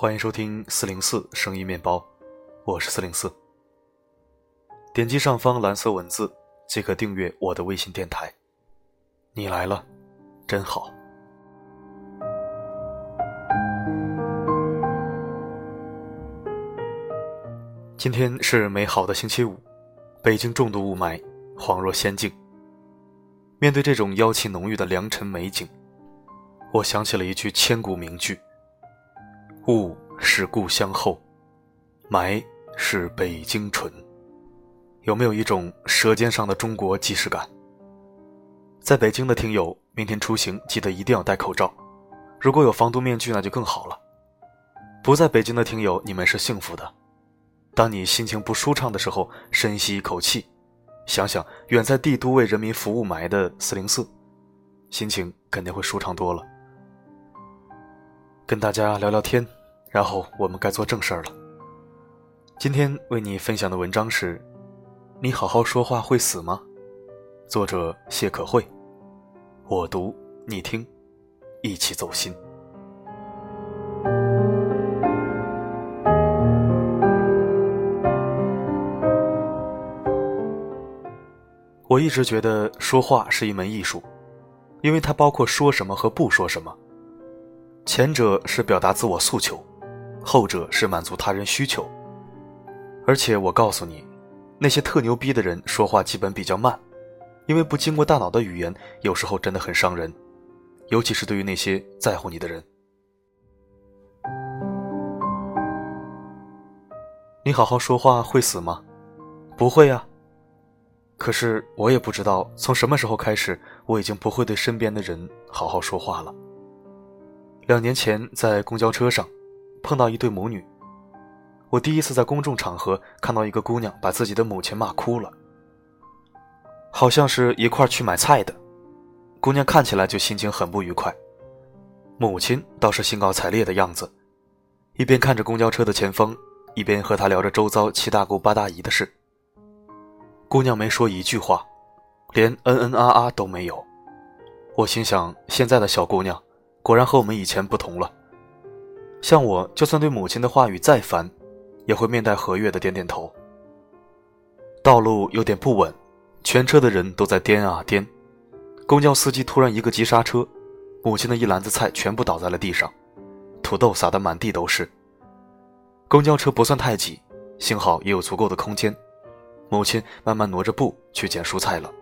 欢迎收听四零四声音面包，我是四零四。点击上方蓝色文字即可订阅我的微信电台。你来了，真好。今天是美好的星期五，北京重度雾霾，恍若仙境。面对这种妖气浓郁的良辰美景，我想起了一句千古名句。雾是故乡厚，霾是北京醇。有没有一种舌尖上的中国既视感？在北京的听友，明天出行记得一定要戴口罩。如果有防毒面具，那就更好了。不在北京的听友，你们是幸福的。当你心情不舒畅的时候，深吸一口气，想想远在帝都为人民服务霾的四零四，心情肯定会舒畅多了。跟大家聊聊天。然后我们该做正事儿了。今天为你分享的文章是：你好好说话会死吗？作者谢可慧。我读你听，一起走心。我一直觉得说话是一门艺术，因为它包括说什么和不说什么。前者是表达自我诉求。后者是满足他人需求，而且我告诉你，那些特牛逼的人说话基本比较慢，因为不经过大脑的语言有时候真的很伤人，尤其是对于那些在乎你的人。你好好说话会死吗？不会啊。可是我也不知道从什么时候开始，我已经不会对身边的人好好说话了。两年前在公交车上。碰到一对母女，我第一次在公众场合看到一个姑娘把自己的母亲骂哭了，好像是一块去买菜的，姑娘看起来就心情很不愉快，母亲倒是兴高采烈的样子，一边看着公交车的前方，一边和她聊着周遭七大姑八大姨的事。姑娘没说一句话，连嗯嗯啊啊都没有，我心想现在的小姑娘果然和我们以前不同了。像我，就算对母亲的话语再烦，也会面带和悦的点点头。道路有点不稳，全车的人都在颠啊颠。公交司机突然一个急刹车，母亲的一篮子菜全部倒在了地上，土豆撒得满地都是。公交车不算太挤，幸好也有足够的空间。母亲慢慢挪着步去捡蔬菜了。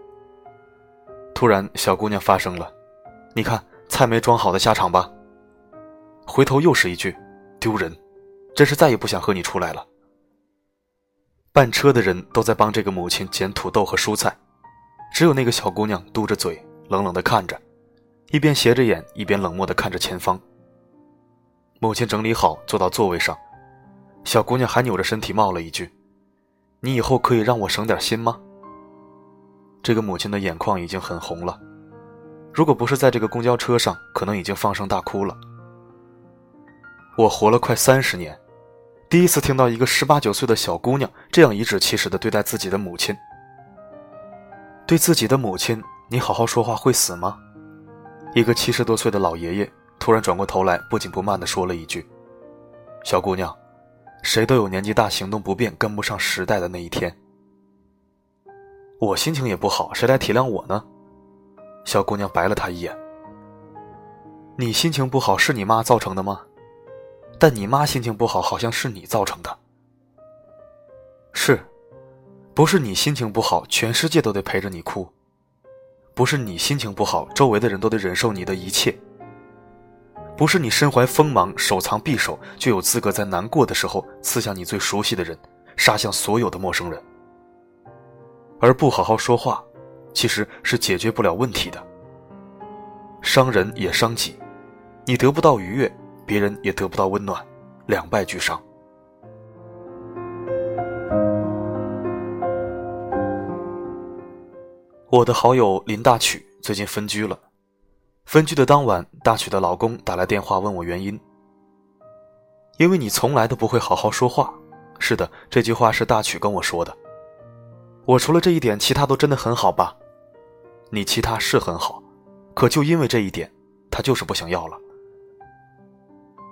突然，小姑娘发声了：“你看，菜没装好的下场吧。”回头又是一句：“丢人，真是再也不想和你出来了。”半车的人都在帮这个母亲捡土豆和蔬菜，只有那个小姑娘嘟着嘴，冷冷地看着，一边斜着眼，一边冷漠地看着前方。母亲整理好，坐到座位上，小姑娘还扭着身体冒了一句：“你以后可以让我省点心吗？”这个母亲的眼眶已经很红了，如果不是在这个公交车上，可能已经放声大哭了。我活了快三十年，第一次听到一个十八九岁的小姑娘这样颐指气使的对待自己的母亲。对自己的母亲，你好好说话会死吗？一个七十多岁的老爷爷突然转过头来，不紧不慢的说了一句：“小姑娘，谁都有年纪大、行动不便、跟不上时代的那一天。”我心情也不好，谁来体谅我呢？小姑娘白了他一眼：“你心情不好是你妈造成的吗？”但你妈心情不好，好像是你造成的。是，不是你心情不好，全世界都得陪着你哭；不是你心情不好，周围的人都得忍受你的一切；不是你身怀锋芒，手藏匕首，就有资格在难过的时候刺向你最熟悉的人，杀向所有的陌生人。而不好好说话，其实是解决不了问题的。伤人也伤己，你得不到愉悦。别人也得不到温暖，两败俱伤。我的好友林大曲最近分居了，分居的当晚，大曲的老公打来电话问我原因。因为你从来都不会好好说话。是的，这句话是大曲跟我说的。我除了这一点，其他都真的很好吧？你其他是很好，可就因为这一点，他就是不想要了。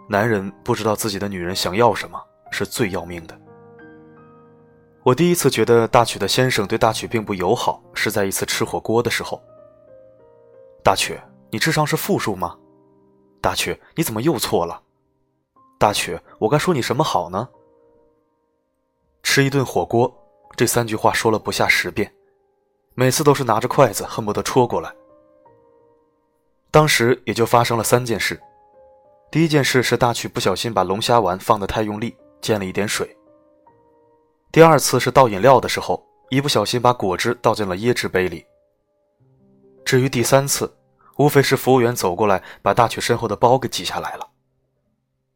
男人不知道自己的女人想要什么是最要命的。我第一次觉得大曲的先生对大曲并不友好，是在一次吃火锅的时候。大曲，你智商是负数吗？大曲，你怎么又错了？大曲，我该说你什么好呢？吃一顿火锅，这三句话说了不下十遍，每次都是拿着筷子恨不得戳过来。当时也就发生了三件事。第一件事是大曲不小心把龙虾丸放得太用力，溅了一点水。第二次是倒饮料的时候，一不小心把果汁倒进了椰汁杯里。至于第三次，无非是服务员走过来把大曲身后的包给挤下来了。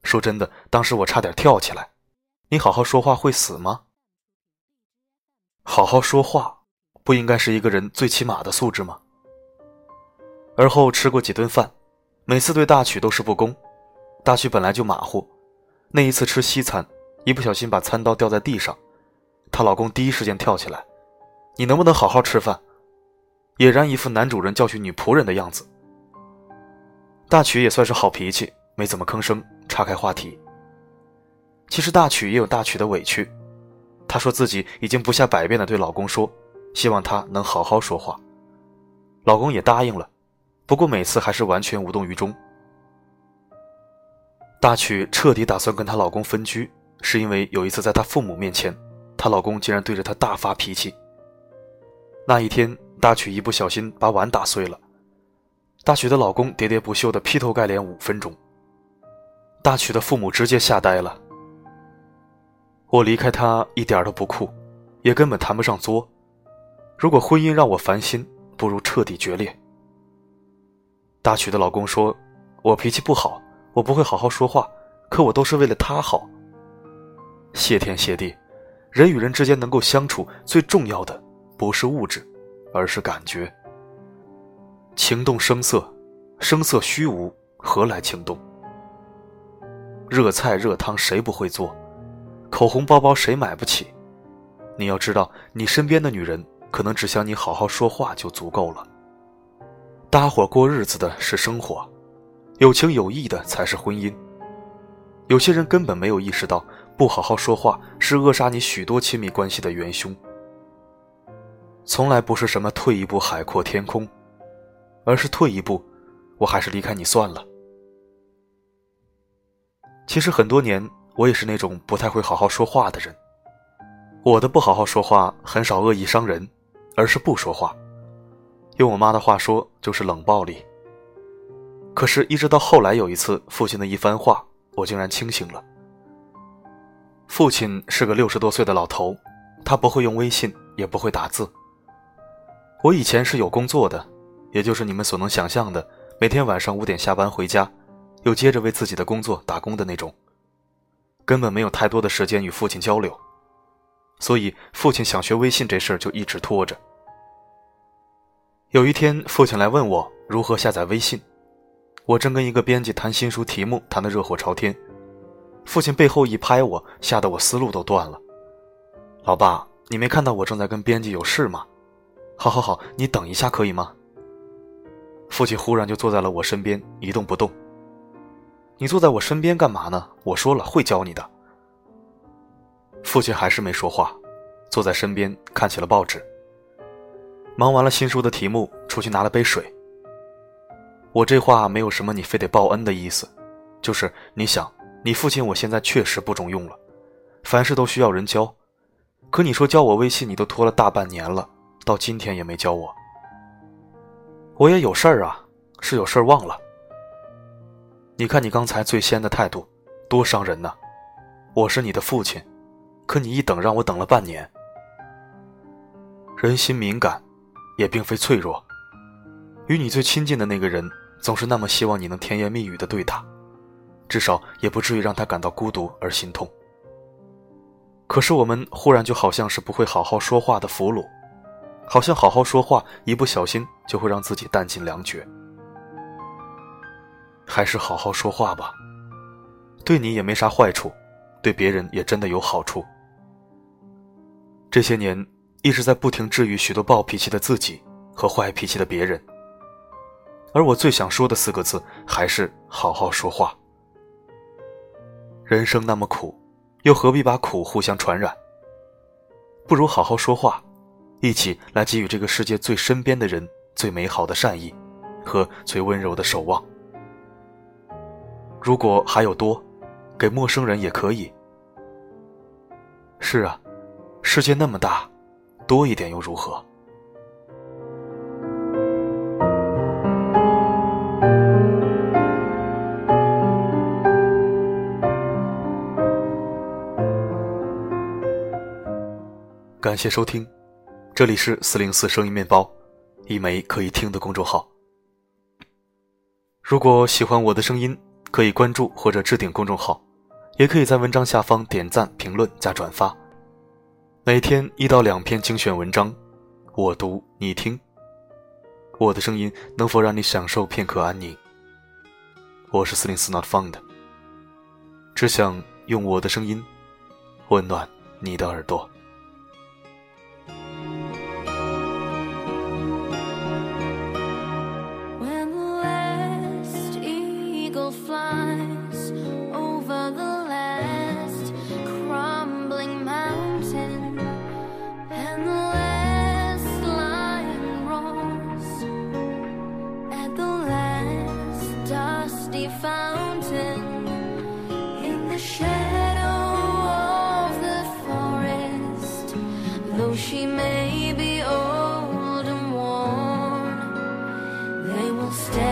说真的，当时我差点跳起来。你好好说话会死吗？好好说话，不应该是一个人最起码的素质吗？而后吃过几顿饭，每次对大曲都是不公。大曲本来就马虎，那一次吃西餐，一不小心把餐刀掉在地上。她老公第一时间跳起来：“你能不能好好吃饭？”俨然一副男主人教训女仆人的样子。大曲也算是好脾气，没怎么吭声，岔开话题。其实大曲也有大曲的委屈，她说自己已经不下百遍的对老公说，希望他能好好说话。老公也答应了，不过每次还是完全无动于衷。大曲彻底打算跟她老公分居，是因为有一次在她父母面前。她老公竟然对着她大发脾气。那一天，大曲一不小心把碗打碎了，大曲的老公喋喋不休的劈头盖脸五分钟。大曲的父母直接吓呆了。我离开他一点都不酷，也根本谈不上作。如果婚姻让我烦心，不如彻底决裂。大曲的老公说：“我脾气不好，我不会好好说话，可我都是为了他好。”谢天谢地。人与人之间能够相处，最重要的不是物质，而是感觉。情动声色，声色虚无，何来情动？热菜热汤谁不会做？口红包包谁买不起？你要知道，你身边的女人可能只想你好好说话就足够了。搭伙过日子的是生活，有情有义的才是婚姻。有些人根本没有意识到。不好好说话是扼杀你许多亲密关系的元凶。从来不是什么退一步海阔天空，而是退一步，我还是离开你算了。其实很多年，我也是那种不太会好好说话的人。我的不好好说话很少恶意伤人，而是不说话。用我妈的话说，就是冷暴力。可是，一直到后来有一次父亲的一番话，我竟然清醒了。父亲是个六十多岁的老头，他不会用微信，也不会打字。我以前是有工作的，也就是你们所能想象的，每天晚上五点下班回家，又接着为自己的工作打工的那种，根本没有太多的时间与父亲交流，所以父亲想学微信这事儿就一直拖着。有一天，父亲来问我如何下载微信，我正跟一个编辑谈新书题目，谈得热火朝天。父亲背后一拍我，吓得我思路都断了。老爸，你没看到我正在跟编辑有事吗？好好好，你等一下可以吗？父亲忽然就坐在了我身边，一动不动。你坐在我身边干嘛呢？我说了会教你的。父亲还是没说话，坐在身边看起了报纸。忙完了新书的题目，出去拿了杯水。我这话没有什么你非得报恩的意思，就是你想。你父亲我现在确实不中用了，凡事都需要人教，可你说教我微信，你都拖了大半年了，到今天也没教我。我也有事儿啊，是有事儿忘了。你看你刚才最先的态度，多伤人呐！我是你的父亲，可你一等让我等了半年。人心敏感，也并非脆弱，与你最亲近的那个人，总是那么希望你能甜言蜜语的对他。至少也不至于让他感到孤独而心痛。可是我们忽然就好像是不会好好说话的俘虏，好像好好说话一不小心就会让自己弹尽粮绝。还是好好说话吧，对你也没啥坏处，对别人也真的有好处。这些年一直在不停治愈许多暴脾气的自己和坏脾气的别人，而我最想说的四个字还是好好说话。人生那么苦，又何必把苦互相传染？不如好好说话，一起来给予这个世界最身边的人最美好的善意，和最温柔的守望。如果还有多，给陌生人也可以。是啊，世界那么大，多一点又如何？感谢收听，这里是四零四声音面包，一枚可以听的公众号。如果喜欢我的声音，可以关注或者置顶公众号，也可以在文章下方点赞、评论加转发。每天一到两篇精选文章，我读你听。我的声音能否让你享受片刻安宁？我是四零四 Not Found，只想用我的声音温暖你的耳朵。Stay.